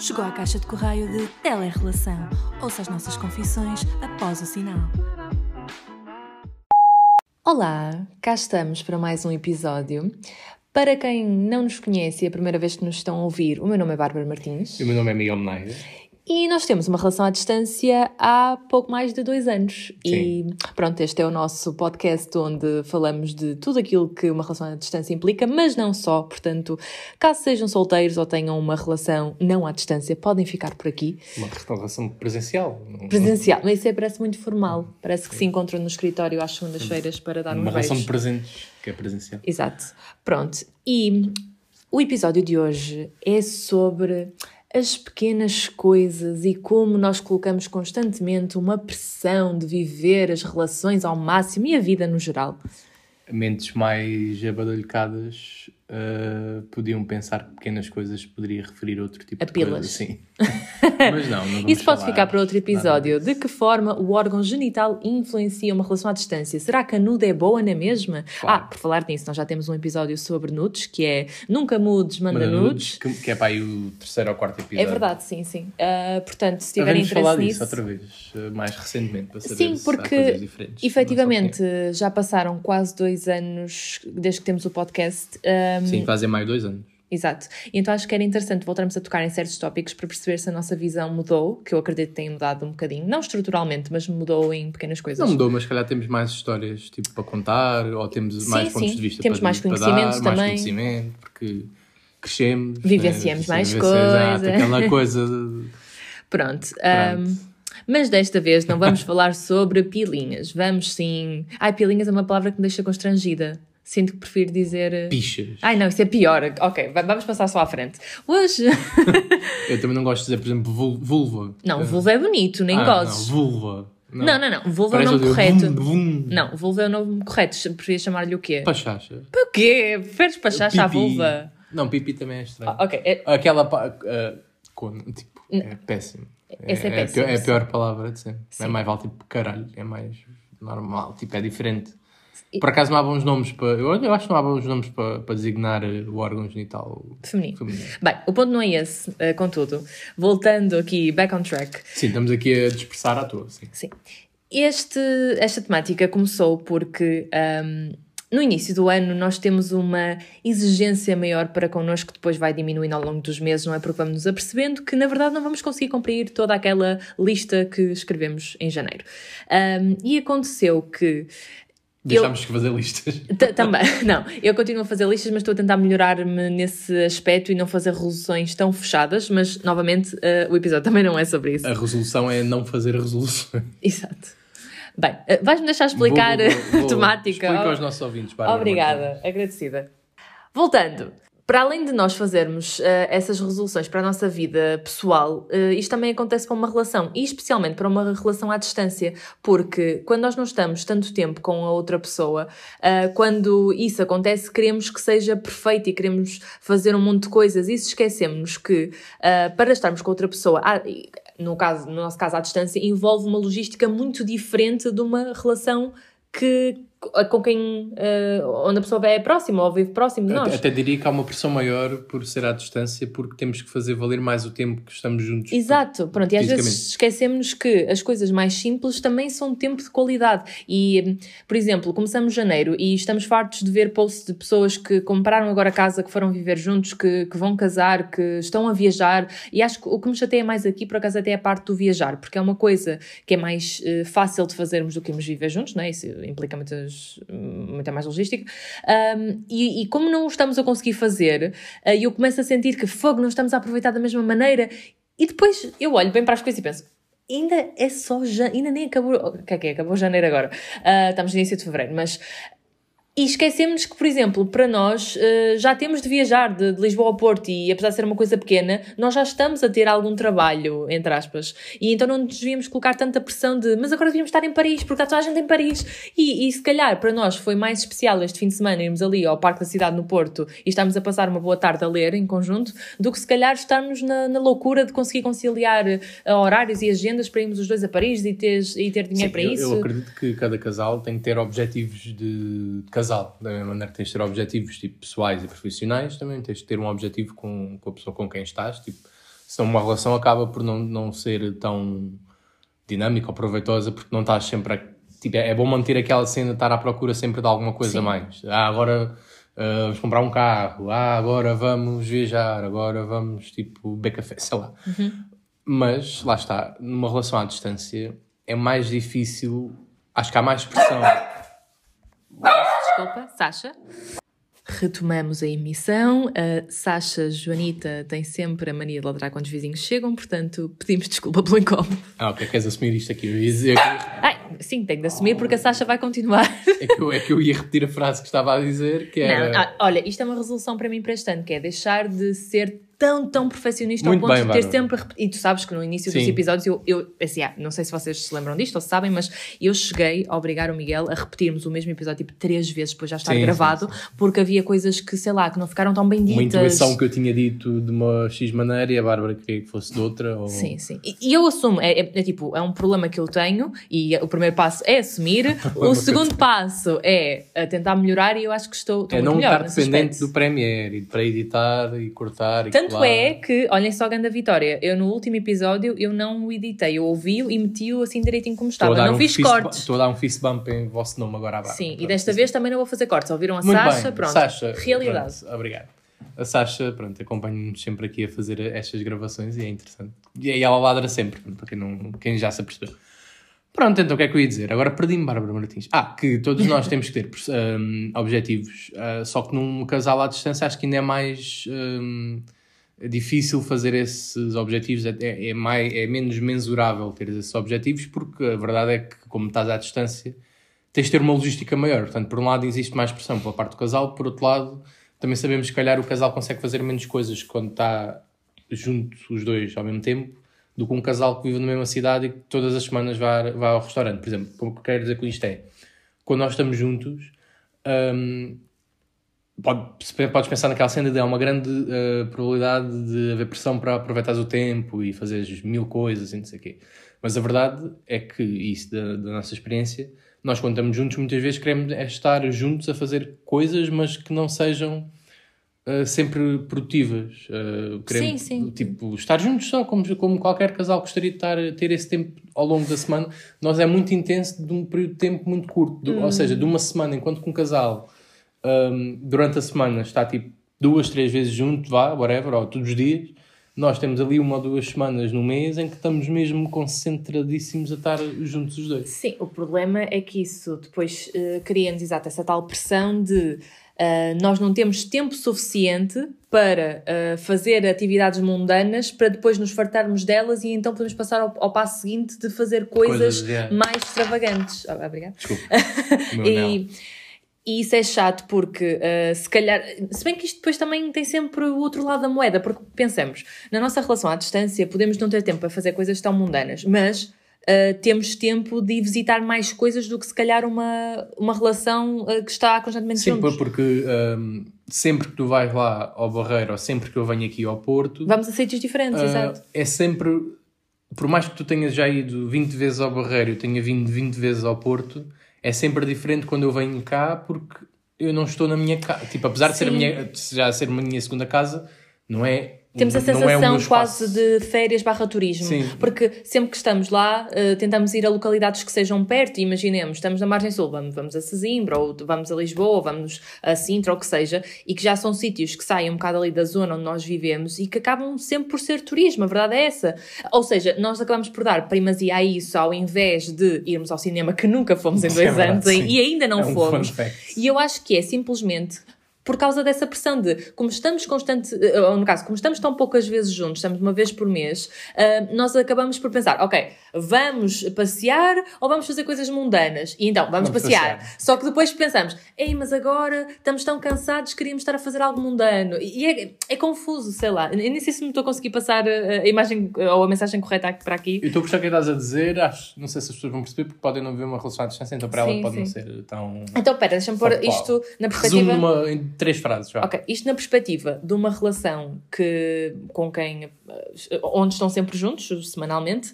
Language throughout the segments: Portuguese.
Chegou à caixa de correio de Telerrelação. Ouça as nossas confissões após o sinal. Olá, cá estamos para mais um episódio. Para quem não nos conhece e é a primeira vez que nos estão a ouvir, o meu nome é Bárbara Martins. E o meu nome é Miguel Meneira. E nós temos uma relação à distância há pouco mais de dois anos. Sim. E pronto, este é o nosso podcast onde falamos de tudo aquilo que uma relação à distância implica, mas não só. Portanto, caso sejam solteiros ou tenham uma relação não à distância, podem ficar por aqui. Uma relação presencial. Presencial, mas isso é, parece muito formal. Parece que se encontram no escritório às segundas-feiras para dar um Uma relação de presentes, que é presencial. Exato. Pronto. E o episódio de hoje é sobre as pequenas coisas e como nós colocamos constantemente uma pressão de viver as relações ao máximo e a vida no geral. Mentes mais abadalhocadas uh, podiam pensar que pequenas coisas poderia referir a outro tipo A de coisa. Sim. Mas não, não Isso pode ficar para outro episódio. De que forma o órgão genital influencia uma relação à distância? Será que a nude é boa na mesma? Claro. Ah, por falar nisso, nós já temos um episódio sobre nudes, que é Nunca mudes, manda, Manda nudes. que, que é para aí o terceiro ou quarto episódio. É verdade, sim, sim. Ah, portanto, se tiverem interesse falar nisso... disso outra vez, uh, mais recentemente, para saber Sim, se há porque coisas diferentes. efetivamente já passaram quase dois anos desde que temos o podcast. Quem- Sim, fazem mais dois anos. Exato. E então acho que era interessante voltarmos a tocar em certos tópicos para perceber se a nossa visão mudou, que eu acredito que tenha mudado um bocadinho. Não estruturalmente, mas mudou em pequenas coisas. Não mudou, mas se calhar temos mais histórias tipo, para contar, ou temos Sim, mais pontos sim. de vista Temos para, mais para conhecimentos dar, também. mais conhecimento, porque crescemos. Vivenciamos né? mais Sim, exato, coisa. aquela coisa. de- Pronto. ahm, mas desta vez não vamos falar sobre pilinhas. Vamos sim. Ai, pilinhas é uma palavra que me deixa constrangida. Sinto que prefiro dizer. eh, Pichas. Ai não, isso é pior. Ok, va- vamos passar só à frente. Hoje. Eu também não gosto de dizer, por exemplo, vul- vulva. Não, vulva é bonito, nem ah, gozes. Não, vulva. Não, não, não. Vulva é o nome correto. vum, vum. Não, vulva é o nome correto. Preferia chamar-lhe o quê? Pachacha. Para o quê? Preferes pachacha à vulva? Não, pipi também é estranho. Ah, ok. é- Aquela. com- tipo, é péssimo. Essa é a péssima, pior- É a sim. pior palavra de sempre. Sim. É mais vale tipo caralho. É mais normal. Tipo, é diferente. Por acaso não há bons nomes para. Eu, acho que não há bons nomes para, para designar eh, o órgão genital Feminino. feminino. Bem, o ponto não é esse, eh, contudo. Voltando aqui, back on track. Sim, estamos aqui a dispersar à toa. Sim. Sim. Este, esta temática começou porque ahm, no início do ano nós temos uma exigência maior para connosco que depois vai diminuindo ao longo dos meses, não é? Porque vamos nos apercebendo que na verdade não vamos conseguir cumprir toda aquela lista que escrevemos em janeiro. Ahm, e aconteceu que Deixámos de fazer listas. Também, não. Eu continuo a fazer listas, mas estou a tentar melhorar-me nesse aspecto e não fazer resoluções tão fechadas. Mas, novamente, eh, o episódio também não é sobre isso. A resolução é não fazer resoluções. Exato. Bem, eh, vais-me deixar explicar Vou- vou- vou- a temática? Explica Oh, aos nossos ouvintes, Bárbara Obrigada, agradecida. Voltando. Para além de nós fazermos eh, essas resoluções para a nossa vida pessoal, eh, isto também acontece para uma relação, e especialmente para uma relação à distância, porque quando nós não estamos tanto tempo com a outra pessoa, eh, quando isso acontece, queremos que seja perfeito e queremos fazer um monte de coisas, e se esquecemos que para estarmos com outra pessoa, e, no, caso, no nosso caso à distância, envolve uma logística muito diferente de uma relação que, com quem, eh, onde a pessoa é próxima ou vive próximo de nós. Até, até diria que há uma pressão maior por ser à distância, porque temos que fazer valer mais o tempo que estamos juntos. Exato, pronto, e às vezes esquecemos que as coisas mais simples também são tempo de qualidade. E, por exemplo, começamos janeiro e estamos fartos de ver posts de pessoas que compraram agora casa, que foram viver juntos, que, que vão casar, que estão a viajar. E acho que o que me chateia mais aqui, por acaso, até é a parte do viajar, porque é uma coisa que é mais eh, fácil de fazermos do que irmos viver juntos, não é? Isso implica muitas, muita mais logística. Um, e, e como não o estamos a conseguir fazer, eh, eu começo a sentir que fogo, não estamos a aproveitar da mesma maneira. E depois eu olho bem para as coisas e penso, ainda é só ainda nem acabou, o que é que é? Acabou janeiro agora. Ah, estamos no início de fevereiro, mas e esquecemos que, por exemplo, para nós eh, já temos de viajar de, de Lisboa ao Porto e apesar de ser uma coisa pequena, nós já estamos a ter algum trabalho, entre aspas. E então não nos devíamos colocar tanta pressão de mas agora devíamos estar em Paris, porque está toda a gente em Paris. E, e se calhar para nós foi mais especial este fim de semana irmos ali ao Parque da Cidade no Porto e estarmos a passar uma boa tarde a ler em conjunto, do que se calhar estarmos na, na loucura de conseguir conciliar eh, horários e agendas para irmos os dois a Paris e ter, e ter dinheiro Sim, para eu, isso. eu acredito que cada casal tem que ter objetivos de casal. Da mesma maneira que tens de ter objetivos tipo, pessoais e profissionais, também tens de ter um objetivo com, com a pessoa com quem estás. Tipo, Senão uma relação acaba por não, não ser tão dinâmica ou proveitosa porque não estás sempre a, tipo, é bom manter aquela cena de estar à procura sempre de alguma coisa a mais. Ah, agora uh, vamos comprar um carro, ah, agora vamos viajar, agora vamos tipo beber café, sei lá. Mas lá está, numa relação à distância é mais difícil, acho que há mais pressão. Desculpa, Sasha. Retomamos a emissão. A Sasha Joanita tem sempre a mania de ladrar quando os vizinhos chegam, portanto pedimos desculpa pelo incómodo. Ah, ok, queres assumir isto aqui? Eu ia dizer que, Ai, sim, tenho de assumir porque a Sasha vai continuar. é, que eu, é que eu ia repetir a frase que estava a dizer, que era... Não, ah, olha, isto é uma resolução para mim para este ano, que é deixar de ser tão, tão perfeccionista Muito ao ponto bem, de ter Bárbara. sempre. E tu sabes que no início dos Sim. episódios eu, eu assim, ah, não sei se vocês se lembram disto ou se sabem, mas eu cheguei a obrigar o Miguel a repetirmos o mesmo episódio tipo três vezes depois de já estar Sim, gravado, sim, porque havia coisas que, sei lá, que não ficaram tão bem ditas. Uma intuição que eu tinha dito de uma X maneira e a Bárbara queria que fosse de outra. Ou... Sim, sim. E, e eu assumo, é, é- é tipo, é um problema que eu tenho e o primeiro passo é assumir, o segundo passo é tentar melhorar e eu acho que estou, estou É não melhor estar dependente do Premiere e para editar e cortar e Tanto colar. é que, olhem só a grande vitória, eu no último episódio eu não o editei, eu ouvi-o e meti-o assim direitinho como estava. Não um fiz cortes. Estou a dar um fist bump em vosso nome agora à Bárbara. Sim, e Pronto, desta sim. vez também não vou fazer cortes. Ouviram a Muito Sasha? bem. Pronto. Sasha, Realidade. pronto, obrigado. A Sasha, pronto, acompanha-nos sempre aqui a fazer estas gravações e é interessante. E aí ela ladra sempre, para quem, não, quem já se apercebeu. Pronto, então o que é que eu ia dizer? Agora perdi-me, Bárbara Martins. Ah, que todos nós temos que ter hum, objetivos, ah, só que num casal à distância acho que ainda é mais hum, difícil fazer esses objetivos, é, é, é mais, é menos mensurável ter esses objetivos, porque a verdade é que, como estás à distância, tens de ter uma logística maior. Portanto, por um lado existe mais pressão pela parte do casal, por outro lado também sabemos que, calhar, o casal consegue fazer menos coisas quando está junto os dois ao mesmo tempo do que um casal que vive na mesma cidade e que todas as semanas vai, vai ao restaurante. Por exemplo, o que quero dizer com isto é, quando nós estamos juntos, hum, pode, podes pensar naquela cena de há uma grande uh, probabilidade de haver pressão para aproveitar o tempo e fazeres mil coisas e não sei o quê. Mas a verdade é que, isso da, da nossa experiência, nós quando estamos juntos muitas vezes queremos é estar juntos a fazer coisas, mas que não sejam uh, sempre produtivas. Uh, queremos, Sim, sim. Tipo, estar juntos só, como, como qualquer casal gostaria de estar, ter esse tempo ao longo da semana. Nós é muito intenso de um período de tempo muito curto. Do- Ou seja, de uma semana, enquanto que um casal um, durante a semana está tipo duas, três vezes junto, vá, whatever, ou todos os dias. Nós temos ali uma ou duas semanas no mês em que estamos mesmo concentradíssimos a estar juntos os dois. Sim, o problema é que isso depois uh, cria-nos exato essa tal pressão de uh, nós não temos tempo suficiente para uh, fazer atividades mundanas para depois nos fartarmos delas e então podemos passar ao, ao passo seguinte de fazer coisas, Coisas, mais extravagantes. Ah, obrigada. Desculpa. E, e isso é chato porque, uh, se calhar, se bem que isto depois também tem sempre o outro lado da moeda, porque pensamos, na nossa relação à distância podemos não ter tempo para fazer coisas tão mundanas, mas uh, temos tempo de visitar mais coisas do que se calhar uma, uma relação uh, que está constantemente Sim, juntos. porque um, sempre que tu vais lá ao Barreiro ou sempre que eu venho aqui ao Porto, Vamos a sítios diferentes, exato. é sempre, por mais que tu tenhas já ido 20 vezes ao Barreiro e eu tenha vindo 20 vezes ao Porto, é sempre diferente quando eu venho cá porque eu não estou na minha casa. Tipo, apesar de ser a minha, já ser a minha segunda casa, não é. Temos a é sensação meu quase de férias barra turismo. Sim. Porque sempre que estamos lá, eh, tentamos ir a localidades que sejam perto. E imaginemos, estamos na Margem Sul, vamos, vamos a Sesimbra, ou vamos a Lisboa, ou vamos a Sintra, ou o que seja, e que já são sítios que saem um bocado ali da zona onde nós vivemos e que acabam sempre por ser turismo, a verdade é essa. Ou seja, nós acabamos por dar primazia a isso ao invés de irmos ao cinema, que nunca fomos em dois é verdade, anos sim. e ainda não É um fomos. E eu acho que é simplesmente por causa dessa pressão de, como estamos constante, eh, ou no caso, como estamos tão poucas vezes juntos, estamos uma vez por mês, ah, nós acabamos por pensar, ok, vamos passear ou vamos fazer coisas mundanas? E então, vamos, Vamos passear. passear. Só que depois pensamos, ei, mas agora estamos tão cansados, queríamos estar a fazer algo mundano. E é, é confuso, sei lá. Eu nem sei se me estou a conseguir passar a, a imagem eh, ou a mensagem correta para aqui. Eu estou a gostar o que estás a dizer, acho, não sei se as pessoas vão perceber, porque podem não ver uma relação à distância, então para Sim, ela pode não sim. ser tão. Então, pera, deixa-me pôr isto na perspectiva... Resumo numa, em três frases, já. Ok, isto na perspectiva de uma relação que, com quem, eh, onde estão sempre juntos, semanalmente,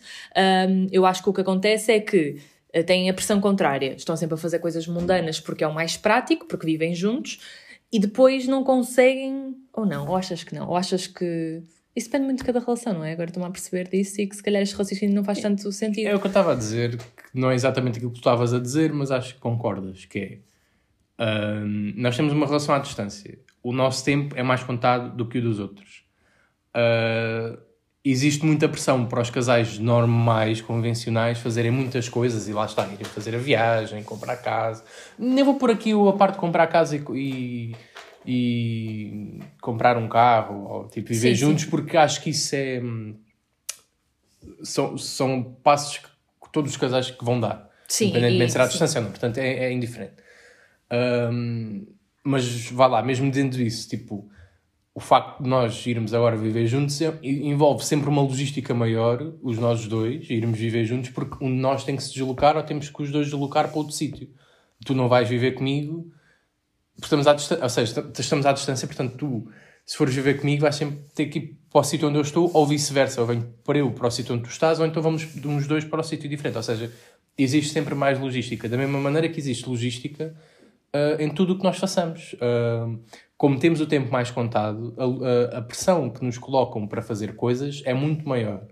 hum, eu acho que o que acontece é que eh, têm a pressão contrária, estão sempre a fazer coisas mundanas porque é o mais prático, porque vivem juntos, e depois não conseguem, ou não, ou achas que não, ou achas que Isso depende muito de cada relação, não é? Agora estou-me a perceber disso e que se calhar este raciocínio não faz tanto sentido. É o que eu estava a dizer, que não é exatamente aquilo que tu estavas a dizer, mas acho que concordas, que é... hum, nós temos uma relação à distância. O nosso tempo é mais contado do que o dos outros. Uh, existe muita pressão para os casais normais, convencionais, fazerem muitas coisas e lá está, irem fazer a viagem, comprar casa. Nem vou por aqui a parte de comprar casa e, e, e comprar um carro, ou tipo viver Sim, juntos, porque acho que isso é. hum, São, são passos que todos os casais que vão dar. Sim, Independentemente e- de ser à sim. distância ou não. Portanto, é, é indiferente. Hum, mas vá lá, mesmo dentro disso, tipo, o facto de nós irmos agora viver juntos é- envolve sempre uma logística maior, os nós dois, irmos viver juntos, porque um de nós tem que se deslocar ou temos que os dois deslocar para outro sítio. Tu não vais viver comigo, estamos à distância, ou seja, est- estamos à distância, portanto, tu, se fores viver comigo, vais sempre ter que ir para o sítio onde eu estou, ou vice-versa, eu venho para eu para o sítio onde tu estás, ou então vamos de uns dois para o sítio diferente. Ou seja, existe sempre mais logística. Da mesma maneira que existe logística ah, em tudo o que nós façamos. Ah, como temos o tempo mais contado, a, a- a pressão que nos colocam para fazer coisas é muito maior.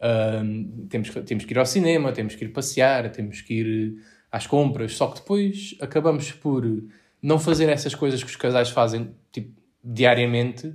Ah, temos, que- temos que ir ao cinema, temos que ir passear, temos que ir às compras, só que depois acabamos por não fazer essas coisas que os casais fazem tipo, diariamente,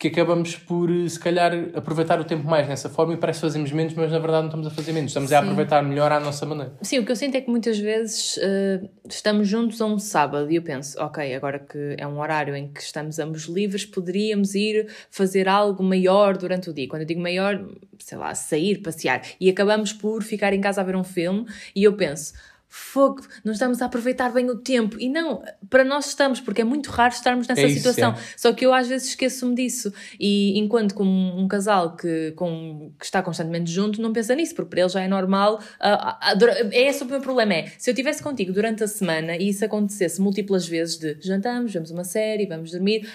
que acabamos por, se calhar, aproveitar o tempo mais nessa forma e parece que fazemos menos, mas na verdade não estamos a fazer menos, estamos a Sim. aproveitar melhor à nossa maneira. Sim, o que eu sinto é que muitas vezes eh, estamos juntos a um sábado e eu penso, ok, agora que é um horário em que estamos ambos livres, poderíamos ir fazer algo maior durante o dia. Quando eu digo maior, sei lá, sair, passear. E acabamos por ficar em casa a ver um filme e eu penso, fogo, não estamos a aproveitar bem o tempo. E não, para nós estamos, porque é muito raro estarmos nessa É isso, situação. é. Só que eu às vezes esqueço-me disso. E enquanto como um casal que, com, que está constantemente junto não pensa nisso, porque para ele já é normal. ah, ah, dura- é esse o meu problema. É se eu estivesse contigo durante a semana e isso acontecesse múltiplas vezes de jantamos, vemos uma série, vamos dormir.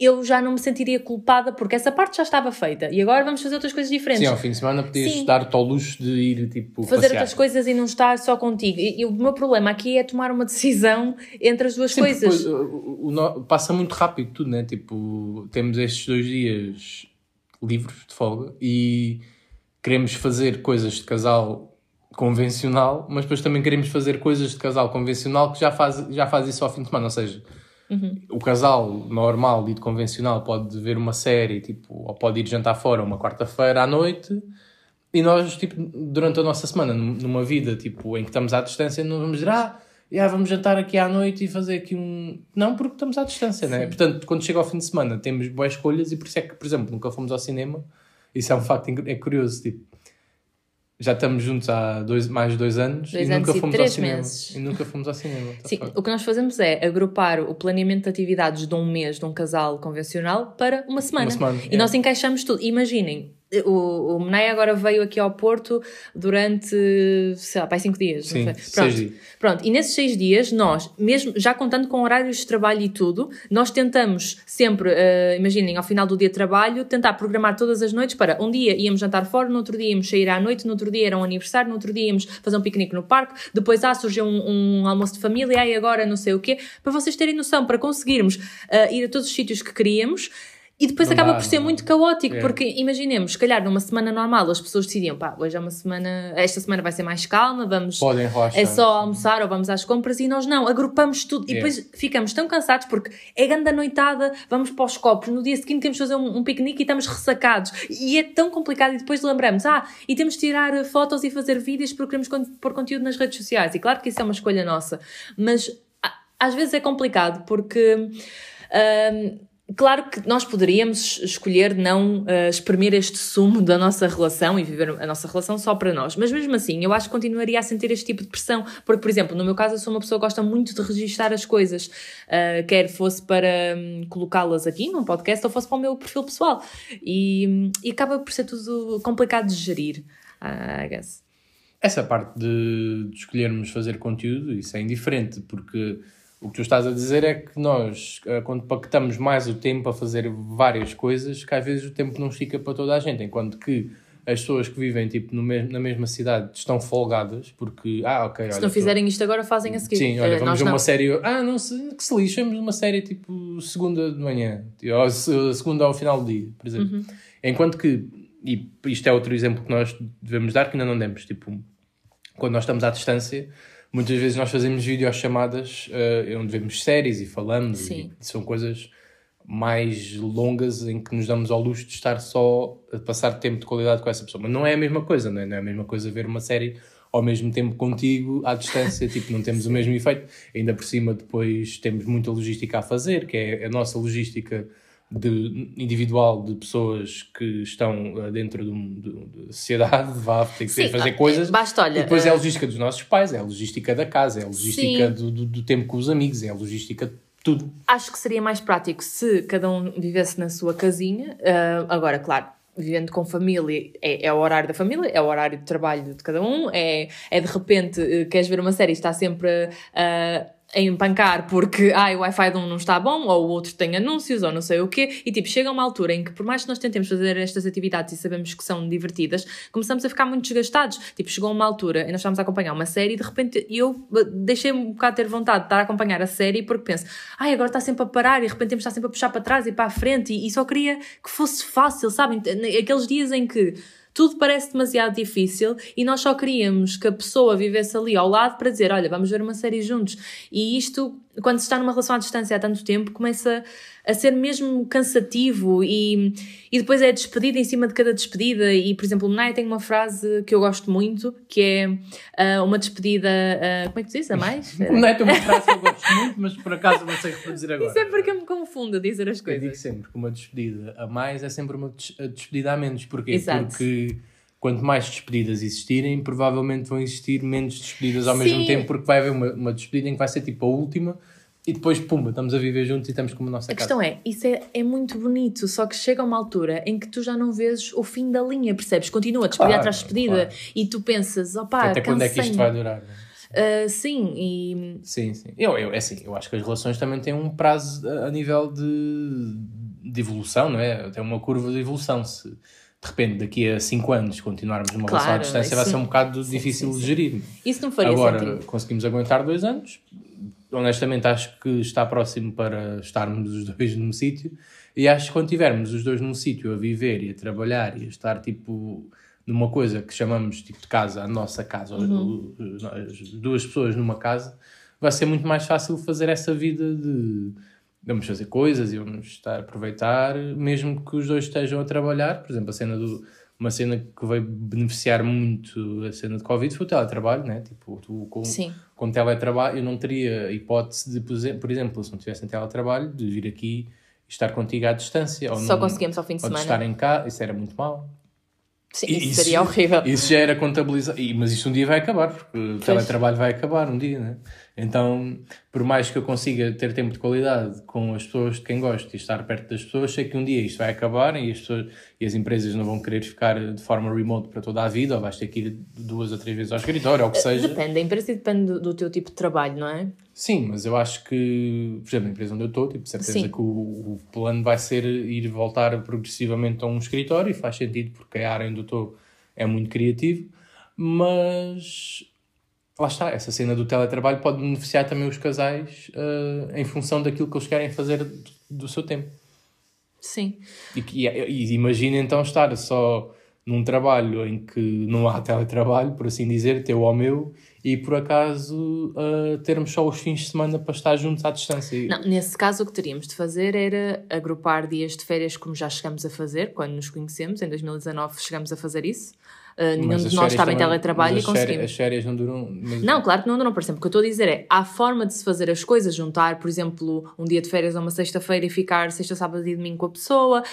Eu já não me sentiria culpada porque essa parte já estava feita e agora vamos fazer outras coisas diferentes. Sim, ao fim de semana podias dar-te ao luxo de ir tipo fazer passear. outras coisas e não estar só contigo. E, e o meu problema aqui é tomar uma decisão entre as duas Sim, coisas. depois, no- passa muito rápido tudo, né? Tipo, temos estes dois dias livres de folga e queremos fazer coisas de casal convencional, mas depois também queremos fazer coisas de casal convencional que já faz, já faz isso ao fim de semana. Ou seja, o casal normal e convencional pode ver uma série, tipo, ou pode ir jantar fora uma quarta-feira à noite. E nós, tipo, durante a nossa semana, num- numa vida, tipo, em que estamos à distância, não vamos dizer, ah, já, vamos jantar aqui à noite e fazer aqui um... Não, porque estamos à distância, né? Portanto, quando chega ao fim de semana, temos boas escolhas e por isso é que, por exemplo, nunca fomos ao cinema. Isso é um facto, é curioso, tipo, já estamos juntos há dois, mais de dois anos Dois e anos nunca e fomos ao três cinema. meses. E nunca fomos ao cinema. Sim, o que nós fazemos é agrupar o planeamento de atividades de um mês de um casal convencional para uma semana. Uma semana, e é. nós encaixamos tudo. Imaginem, o, o agora veio aqui ao Porto durante, sei lá, para cinco dias. Sim, foi? seis Pronto. dias. Pronto, e nesses seis dias, nós, mesmo já contando com horários de trabalho e tudo, nós tentamos sempre, eh, imaginem, ao final do dia de trabalho, tentar programar todas as noites para um dia íamos jantar fora, no outro dia íamos sair à noite, no outro dia era um aniversário, no outro dia íamos fazer um piquenique no parque, depois, ah, surgiu um, um almoço de família, e agora não sei o quê, para vocês terem noção, para conseguirmos eh, ir a todos os sítios que queríamos. E depois Não acaba dá, por ser não. muito caótico, É. porque imaginemos, se calhar numa semana normal as pessoas decidiam, pá, hoje é uma semana, esta semana vai ser mais calma, vamos Podem é só almoçar ou vamos às compras e nós não, agrupamos tudo. E É. depois ficamos tão cansados porque é grande a noitada, vamos para os copos, no dia seguinte temos de fazer um, um piquenique e estamos ressacados. E é tão complicado e depois lembramos, ah, e temos de tirar eh, fotos e fazer vídeos porque queremos pôr conteúdo nas redes sociais e claro que isso é uma escolha nossa, mas às vezes é complicado porque... hum, Claro que nós poderíamos escolher não uh, exprimir este sumo da nossa relação e viver a nossa relação só para nós, mas mesmo assim eu acho que continuaria a sentir este tipo de pressão, porque, por exemplo, no meu caso eu sou uma pessoa que gosta muito de registar as coisas, uh, quer fosse para hum, colocá-las aqui num podcast ou fosse para o meu perfil pessoal, e, hum, e acaba por ser tudo complicado de gerir, uh, I guess. Essa parte de, de escolhermos fazer conteúdo, isso é indiferente, porque o que tu estás a dizer é que nós, eh, quando pactamos mais o tempo a fazer várias coisas, que às vezes o tempo não estica para toda a gente, enquanto que as pessoas que vivem tipo, no mes na mesma cidade estão folgadas porque, ah, ok. Se olha, não fizerem isto agora, fazem a seguir. Sim, olha, Eh, vamos ver não. uma série. Ah, não se, que se lixe, vamos uma série tipo segunda de manhã, ou se- segunda ao final do dia, por exemplo. Uhum. Enquanto que, e isto é outro exemplo que nós devemos dar, que ainda não demos, tipo, quando nós estamos à distância, muitas vezes nós fazemos videochamadas eh, onde vemos séries e falamos, Sim. e são coisas mais longas em que nos damos ao luxo de estar só a passar tempo de qualidade com essa pessoa. Mas não é a mesma coisa, não é, não é a mesma coisa ver uma série ao mesmo tempo contigo, à distância, tipo, não temos o mesmo efeito. Ainda por cima, depois temos muita logística a fazer, que é a nossa logística de, individual de pessoas que estão eh, dentro de, um- de- de sociedade, vá ter que Sim, fazer ah, coisas. basta, olha, e depois é a logística dos nossos pais, é a logística da casa, é a logística do, do, do tempo com os amigos, é a logística de tudo. Acho que seria mais prático se cada um vivesse na sua casinha. Ah, agora, claro, vivendo com família, é, é o horário da família, é o horário de trabalho de cada um, é, é de repente, eh, queres ver uma série e está sempre ah, a empancar porque ai, o Wi-Fi de um não está bom, ou o outro tem anúncios, ou não sei o quê, e tipo, chega uma altura em que, por mais que nós tentemos fazer estas atividades e sabemos que são divertidas, começamos a ficar muito desgastados. Tipo, chegou uma altura e nós estávamos a acompanhar uma série e de repente eu eh, deixei um bocado ter vontade de estar a acompanhar a série porque penso, ai, agora está sempre a parar e de repente temos estar sempre a puxar para trás e para a frente e, e só queria que fosse fácil, sabem? Aqueles dias em que tudo parece demasiado difícil e nós só queríamos que a pessoa vivesse ali ao lado para dizer, olha, vamos ver uma série juntos. E isto, quando se está numa relação à distância há tanto tempo, começa a ser mesmo cansativo e, e depois é despedida em cima de cada despedida. E, por exemplo, o Menai tem uma frase que eu gosto muito, que é ah, uma despedida, ah, como é que tu diz? A mais? Não é uma frase que eu gosto muito, mas por acaso não sei reproduzir agora. Isso é porque eu me confundo a dizer as Eu digo coisas. sempre que uma despedida a mais é sempre uma des- a despedida a menos. Porquê? Exato. Porque quanto mais despedidas existirem, provavelmente vão existir menos despedidas ao Sim. mesmo tempo, porque vai haver uma, uma despedida em que vai ser tipo a última e depois, pumba, estamos a viver juntos e estamos como a nossa A casa. questão é, isso é, é muito bonito, só que chega uma altura em que tu já não vês o fim da linha, percebes? Continua a despedida Claro, atrás de despedida claro. e tu pensas, opá, Até quando é que isto cansei-me." vai durar? não é? Ah, sim, e Sim, sim. Eu, eu, é assim, eu acho que as relações também têm um prazo a, a nível de, de evolução, não é? Tem uma curva de evolução. Se de repente daqui a 5 anos continuarmos numa relação à Claro, distância, vai isso- ser um bocado sim, difícil sim, de sim. gerir. isso não faria Agora, sentido. conseguimos aguentar dois anos. Honestamente, acho que está próximo para estarmos os dois num sítio. E acho que quando tivermos os dois num sítio a viver e a trabalhar e a estar tipo numa coisa que chamamos tipo de casa, a nossa casa, Uhum. duas pessoas numa casa, vai ser muito mais fácil fazer essa vida de vamos fazer coisas e vamos estar a aproveitar, mesmo que os dois estejam a trabalhar. Por exemplo, a cena do. Uma cena que veio beneficiar muito a cena de Covid foi o teletrabalho, né? Tipo, tu com, Sim. com teletrabalho, eu não teria hipótese de, por exe- por exemplo, se não tivesse em teletrabalho, de vir aqui e estar contigo à distância. Ou Só não- conseguimos ao fim de semana. estar em casa, isso era muito mau. Sim, E isso, seria horrível. Isso já era contabilizado. E- Mas isso um dia vai acabar, porque o teletrabalho vai acabar um dia, né? Então, por mais que eu consiga ter tempo de qualidade com as pessoas de quem gosto e estar perto das pessoas, sei que um dia isto vai acabar e as, pessoas, e as empresas não vão querer ficar de forma remote para toda a vida, ou vais ter que ir duas ou três vezes ao escritório, ou o que seja. Depende, a empresa depende do, do teu tipo de trabalho, não é? Sim, mas eu acho que, por exemplo, na empresa onde eu estou, tipo, certeza Sim. que o, o plano vai ser ir voltar progressivamente a um escritório e faz sentido porque a área onde eu estou é muito criativo, mas lá está, essa cena do teletrabalho pode beneficiar também os casais eh, em função daquilo que eles querem fazer do, do seu tempo. Sim. E, e, e imagina então estar só num trabalho em que não há teletrabalho, por assim dizer, teu ou meu, e por acaso uh, termos só os fins de semana para estar juntos à distância. Não, nesse caso, o que teríamos de fazer era agrupar dias de férias, como já chegamos a fazer quando nos conhecemos. Em 2019 chegamos a fazer isso. Uh, nenhum de nós estava em teletrabalho e conseguimos. As férias não duram. mas- Não, claro que não duram. Por exemplo, o que eu estou a dizer é, há forma de se fazer as coisas, juntar, por exemplo, um dia de férias a uma sexta-feira e ficar sexta, sábado e domingo com a pessoa.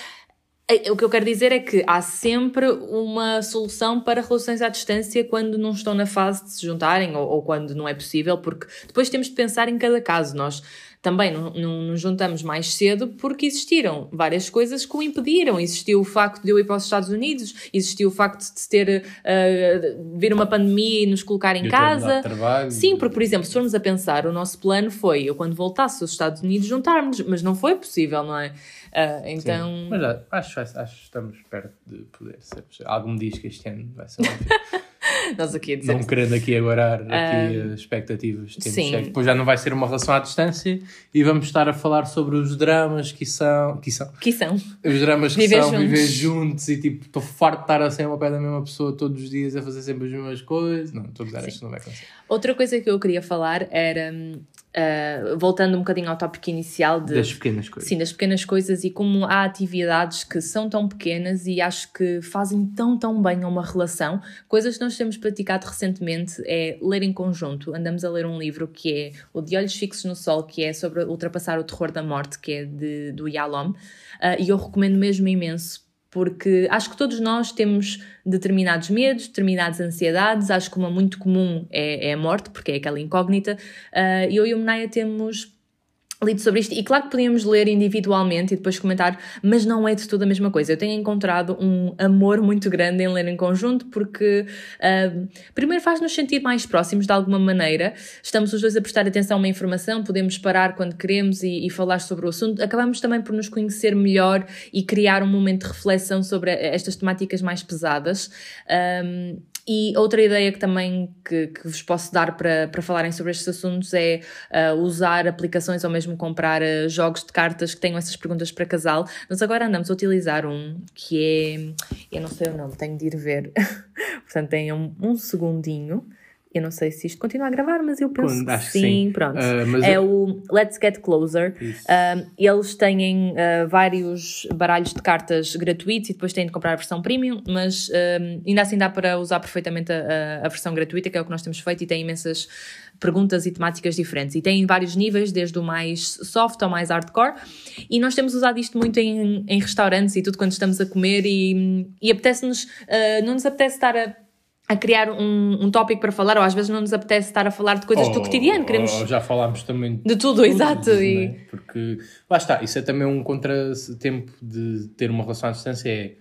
Eh, O que eu quero dizer é que há sempre uma solução para relações à distância quando não estão na fase de se juntarem ou, ou quando não é possível, porque depois temos de pensar em cada caso. Nós também não, não nos juntamos mais cedo porque existiram várias coisas que o impediram. Existiu o facto de eu ir para os Estados Unidos, existiu o facto de ter uh, vir uma pandemia e nos colocar em Eu casa. trabalho. Sim, porque, por exemplo, se formos a pensar, o nosso plano foi eu, quando voltasse aos Estados Unidos, juntarmos, mas não foi possível, não é? Ah, então. Sim. Mas acho, acho, acho que estamos perto de poder ser. Algo me diz que este ano vai ser. Nós aqui a dizer. não querendo aqui agora aqui as expectativas. Temos sim. que- Depois já não vai ser uma relação à distância e vamos estar a falar sobre os dramas que são. Que são Que são. os dramas que Viver são juntos. viver juntos e tipo, estou farto de estar a ser ao pé da mesma pessoa todos os dias a fazer sempre as mesmas coisas. Não, estou a dizer, isto não vai acontecer. Outra coisa que eu queria falar era, ah, voltando um bocadinho ao tópico inicial de, Das pequenas coisas. Sim, das pequenas coisas e como há atividades que são tão pequenas e acho que fazem tão, tão bem a uma relação. Coisas que nós temos praticado recentemente é ler em conjunto. Andamos a ler um livro que é O De Olhos Fixos no Sol, que é sobre ultrapassar o terror da morte, que é de, do Yalom. Ah, e eu recomendo mesmo imenso porque acho que todos nós temos determinados medos, determinadas ansiedades. Acho que uma muito comum é, é a morte, porque é aquela incógnita. E eu e o Menaya temos lido sobre isto e claro que podíamos ler individualmente e depois comentar, mas não é de tudo a mesma coisa. Eu tenho encontrado um amor muito grande em ler em conjunto porque ah, primeiro faz-nos sentir mais próximos de alguma maneira, estamos os dois a prestar atenção a uma informação, podemos parar quando queremos e, e falar sobre o assunto, acabamos também por nos conhecer melhor e criar um momento de reflexão sobre estas temáticas mais pesadas. Um, e outra ideia que também que, que vos posso dar para, para falarem sobre estes assuntos é uh, usar aplicações ou mesmo comprar uh, jogos de cartas que tenham essas perguntas para casal. Nós agora andamos a utilizar um que é. Eu não sei o nome, tenho de ir ver. Portanto, tenham um, um segundinho. Eu não sei se isto continua a gravar, mas eu penso Quando- que acho que sim. sim. Pronto. Mas é eu- o Let's Get Closer. Um, eles têm uh, vários baralhos de cartas gratuitos e depois têm de comprar a versão premium, mas ainda assim dá para usar perfeitamente a, a- versão gratuita, que é o que nós temos feito, e tem imensas perguntas e temáticas diferentes. E tem vários níveis, desde o mais soft ao mais hardcore. E nós temos usado isto muito em, em restaurantes e tudo quando estamos a comer, e, e apetece-nos, uh, não nos apetece estar a. A criar um, um tópico para falar, ou às vezes não nos apetece estar a falar de coisas do Ou- cotidiano, queremos ou já falámos também de tudo, exato. Tudo, E, né? Porque lá está, isso é também um contratempo de ter uma relação à distância. É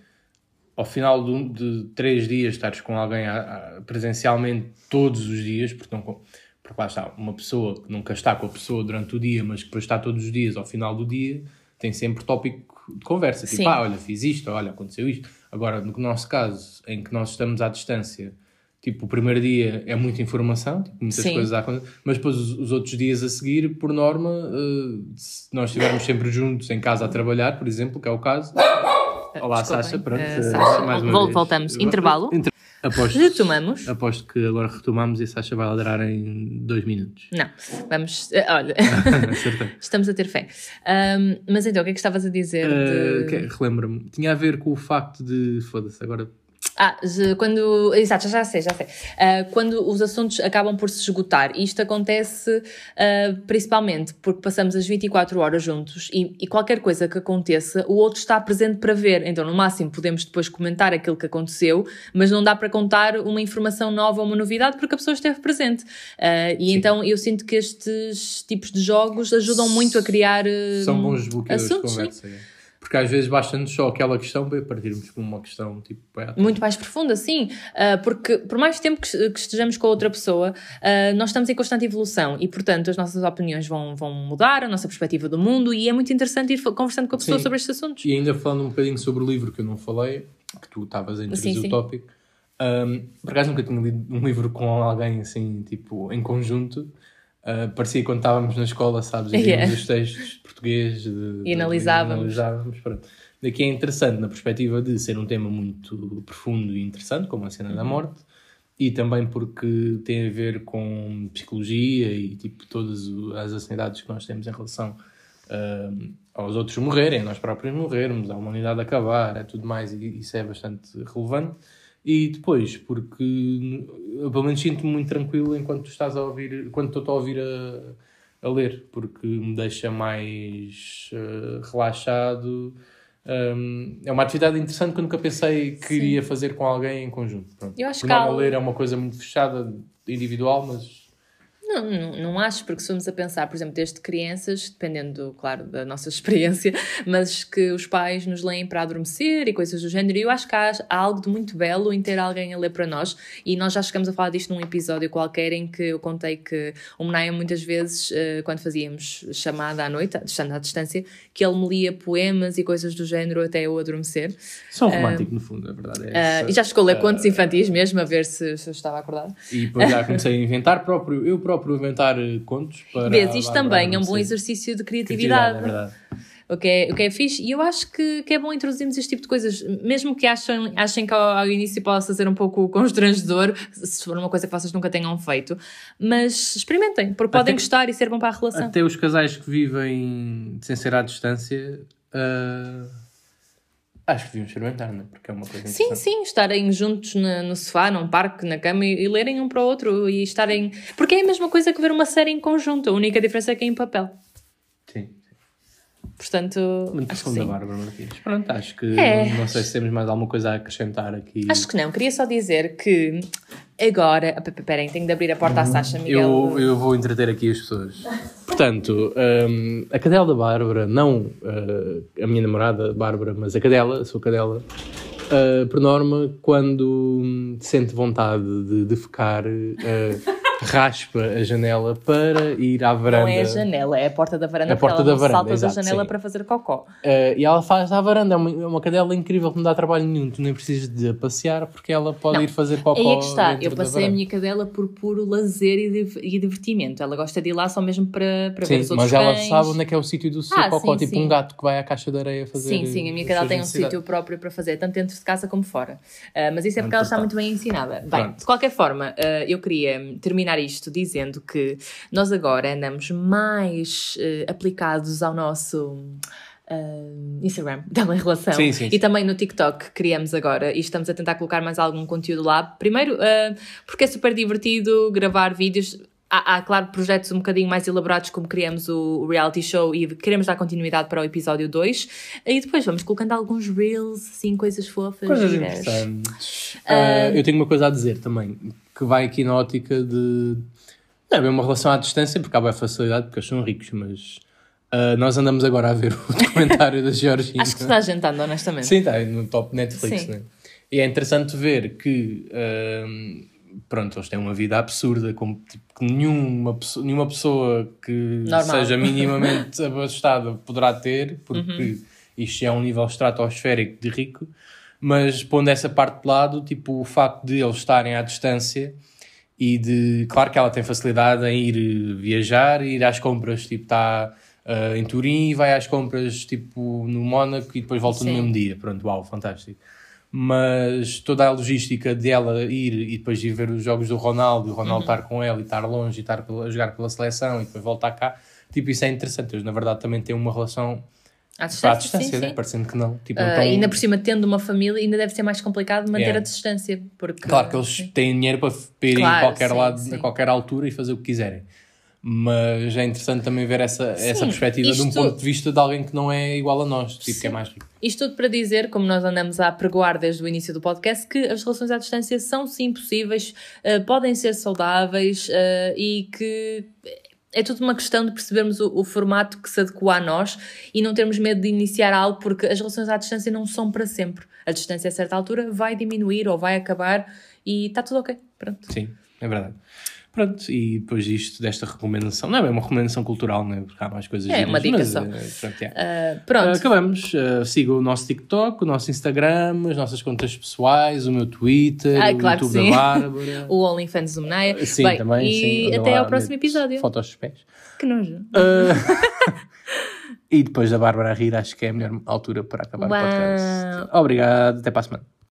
ao final de, de três dias estares com alguém a- a- presencialmente todos os dias, porque, não, porque lá está, uma pessoa que nunca está com a pessoa durante o dia, mas que depois está todos os dias ao final do dia, tem sempre tópico de conversa. Tipo, Sim. ah, olha, fiz isto, olha, aconteceu isto. Agora, no nosso caso, em que nós estamos à distância, tipo, o primeiro dia é muita informação, tipo, muitas Sim. coisas a acontecer, mas depois os, os outros dias a seguir, por norma, eh, se nós estivermos sempre juntos em casa a trabalhar, por exemplo, que é o caso. Olá, Desculpem, Sasha, pronto. eh, Sasha. mais uma Vol- vez. voltamos. Intervalo. Inter- Aposto, Retomamos. aposto que agora retomamos e a Sasha vai ladrar em dois minutos. Não, vamos. eh, Olha, estamos a ter fé. Ahm, mas então, o que é que estavas a dizer? Eh, de- que- Relembra-me, tinha a ver com o facto de. Foda-se, agora. Ah, de- quando. Exato, já sei, já sei. Ah, quando os assuntos acabam por se esgotar. Isto acontece ah, principalmente porque passamos as 24 horas juntos e, e qualquer coisa que aconteça, o outro está presente para ver. Então, no máximo, podemos depois comentar aquilo que aconteceu, mas não dá para contar uma informação nova ou uma novidade porque a pessoa esteve presente. Ah, e então eu sinto que estes tipos de jogos ajudam muito a criar. São bons desbloqueadores de assuntos, sim. conversa. é. Porque às vezes basta-nos só aquela questão para partirmos com uma questão tipo. é, muito mais profunda, sim, Ah, porque por mais tempo que, estejamos com outra pessoa, ah, nós estamos em constante evolução e, portanto, as nossas opiniões vão, vão mudar, a nossa perspectiva do mundo e é muito interessante ir conversando com a pessoa Sim. sobre estes assuntos. E ainda falando um bocadinho sobre o livro que eu não falei, que tu estavas a introduzir sim. o tópico, um, por acaso nunca tinha lido um livro com alguém assim, tipo, em conjunto. Uh, parecia quando estávamos na escola, sabes? E Yeah. os textos portugueses de- E analisávamos. analisávamos, pronto. Daqui é interessante na perspectiva de ser um tema muito profundo e interessante, como a cena Uhum. da morte, e também porque tem a ver com psicologia e tipo todas as ansiedades que nós temos em relação um, aos outros morrerem, a nós próprios morrermos, à humanidade acabar, é tudo mais, e isso é bastante relevante. E depois, porque eu pelo menos sinto-me muito tranquilo enquanto estás a ouvir, quando estou a ouvir a, a ler, porque me deixa mais eh, relaxado. Um, é uma atividade interessante que eu nunca pensei que Sim. iria fazer com alguém em conjunto. Pronto. Eu acho Por que há ler é uma coisa muito fechada, individual, mas Não, não, não acho, porque se formos a pensar, por exemplo, desde crianças, dependendo, claro, da nossa experiência, mas que os pais nos leem para adormecer e coisas do género, e eu acho que há, há algo de muito belo em ter alguém a ler para nós, e nós já chegamos a falar disto num episódio qualquer em que eu contei que o Menaya muitas vezes, eh, quando fazíamos chamada à noite, estando à distância, que ele me lia poemas e coisas do género até eu adormecer. São romântico, no fundo, a verdade é essa. e já chegou a ler contos infantis mesmo, a ver se, se eu estava acordada. E depois já comecei a inventar próprio, eu próprio inventar eh, contos para. Vês, isto também é um bom exercício de Criatividade, criatividade. é verdade. O que, é, o que é fixe. E eu acho que, que é bom introduzirmos este tipo de coisas, mesmo que achem, achem que ao, ao início possa ser um pouco constrangedor, se for uma coisa que vocês nunca tenham feito, mas experimentem, porque podem Até- gostar e ser bom para a relação. Até os casais que vivem sem ser à distância, ah, acho que deviam experimentar, não é? Porque é uma coisa Sim, sim, estarem juntos na- no sofá, num parque, na cama e, e lerem um para o outro e estarem. Porque é a mesma coisa que ver uma série em conjunto, a única diferença é que é em papel. Portanto, Muito acho que profundo da sim. Bárbara Martins. Pronto, acho que É. não sei se temos mais alguma coisa a acrescentar aqui. Acho que não, queria só dizer que agora. Pe- pe- Peraí, tenho de abrir a porta à Sasha, Miguel. Eu, eu vou entreter aqui as pessoas. Portanto, hum, a cadela da Bárbara, não uh, a minha namorada Bárbara, mas a cadela, a sua cadela, uh, por norma, quando hum, sente vontade de defecar, uh, raspa a janela para ir à varanda. Não é a janela, é a porta da varanda. A porque porta ela da varanda, salta exato, da janela sim. para fazer cocó. Uh, e ela faz à varanda, é uma, é uma cadela incrível que não dá trabalho nenhum, tu nem precisas de a passear porque ela pode Não, ir fazer cocó. Aí é que está, eu passei a minha cadela por puro lazer e, e divertimento. Ela gosta de ir lá só mesmo para, para ver Sim, os outros mas ela cães. sabe onde é que é o sítio do seu Ah, cocó, sim, tipo um gato que vai à caixa de areia fazer. Sim, sim, a minha cadela tem um sítio próprio para fazer, tanto dentro de casa como fora. Ah, mas isso é porque ela está Muito muito bem ensinada. Bem, Pronto. de qualquer forma, ah, eu queria terminar isto dizendo que nós agora andamos mais ah, aplicados ao nosso. ah, Instagram, Telerelação. Sim, sim, E sim. também no TikTok criamos agora e estamos a tentar colocar mais algum conteúdo lá. Primeiro, ah, porque é super divertido gravar vídeos. Há, há, claro, projetos um bocadinho mais elaborados, como criamos o o reality show e queremos dar continuidade para o episódio 2. E depois vamos colocando alguns reels, assim, coisas fofas. Coisas giras. interessantes. Ah, eu tenho uma coisa a dizer também, que vai aqui na ótica de. Não é bem uma relação à distância, porque há bem facilidade, porque eles são ricos, mas. ah, nós andamos agora a ver o documentário da Georgina. Acho que está jantando, honestamente. Sim, está aí no top Netflix, Sim. né? E é interessante ver que, hum, pronto, eles têm uma vida absurda, como tipo, que nenhuma, pessoa, nenhuma pessoa que Normal. seja minimamente abastada poderá ter, porque Uhum. isto é um nível estratosférico de rico, mas pondo essa parte de lado, tipo, o facto de eles estarem à distância e de, claro que ela tem facilidade em ir eh, viajar, ir às compras, tipo, está eh, em Turim e vai às compras, tipo, no Mónaco e depois volta no Sim. mesmo dia. Pronto, uau, fantástico. Mas toda a logística de ela ir e depois ir ver os jogos do Ronaldo, e o Ronaldo estar com ela e estar longe e estar a jogar pela seleção e depois voltar cá, tipo, isso é interessante. Eles, na verdade, também têm uma relação À à distância, distância, sim, né? sim. parecendo que não. Tipo, Ah, não tão- ainda por cima, tendo uma família, ainda deve ser mais complicado manter Yeah. a distância. Porque, Claro que eles sim. têm dinheiro para, para irem Claro, a qualquer lado, a qualquer altura e fazer o que quiserem. Mas é interessante também ver essa, essa perspectiva de um isto- ponto de vista de alguém que não é igual a nós, tipo, que é mais rico. Isto tudo para dizer, como nós andamos a pregoar desde o início do podcast, que as relações à distância são sim possíveis, eh, podem ser saudáveis eh, e que é tudo uma questão de percebermos o, o formato que se adequa a nós e não termos medo de iniciar algo, porque as relações à distância não são para sempre. A distância a certa altura vai diminuir ou vai acabar e está tudo ok. Pronto. Sim, é verdade. Pronto, e depois disto, desta recomendação, não é bem uma recomendação cultural, né? porque há mais coisas É, giras, uma dica mas, só. eh, pronto, é. Ah, pronto. Acabamos. Uh, sigam o nosso TikTok, o nosso Instagram, as nossas contas pessoais, o meu Twitter, Ai, o claro YouTube sim. da Bárbara. O OnlyFans do Menaya. Sim, Bem, também. E sim, até ao próximo episódio. Fotos dos pés. Que nojo. Uh, e depois da Bárbara a rir, acho que é a melhor altura para acabar Uau. o podcast. Obrigado, até para a semana.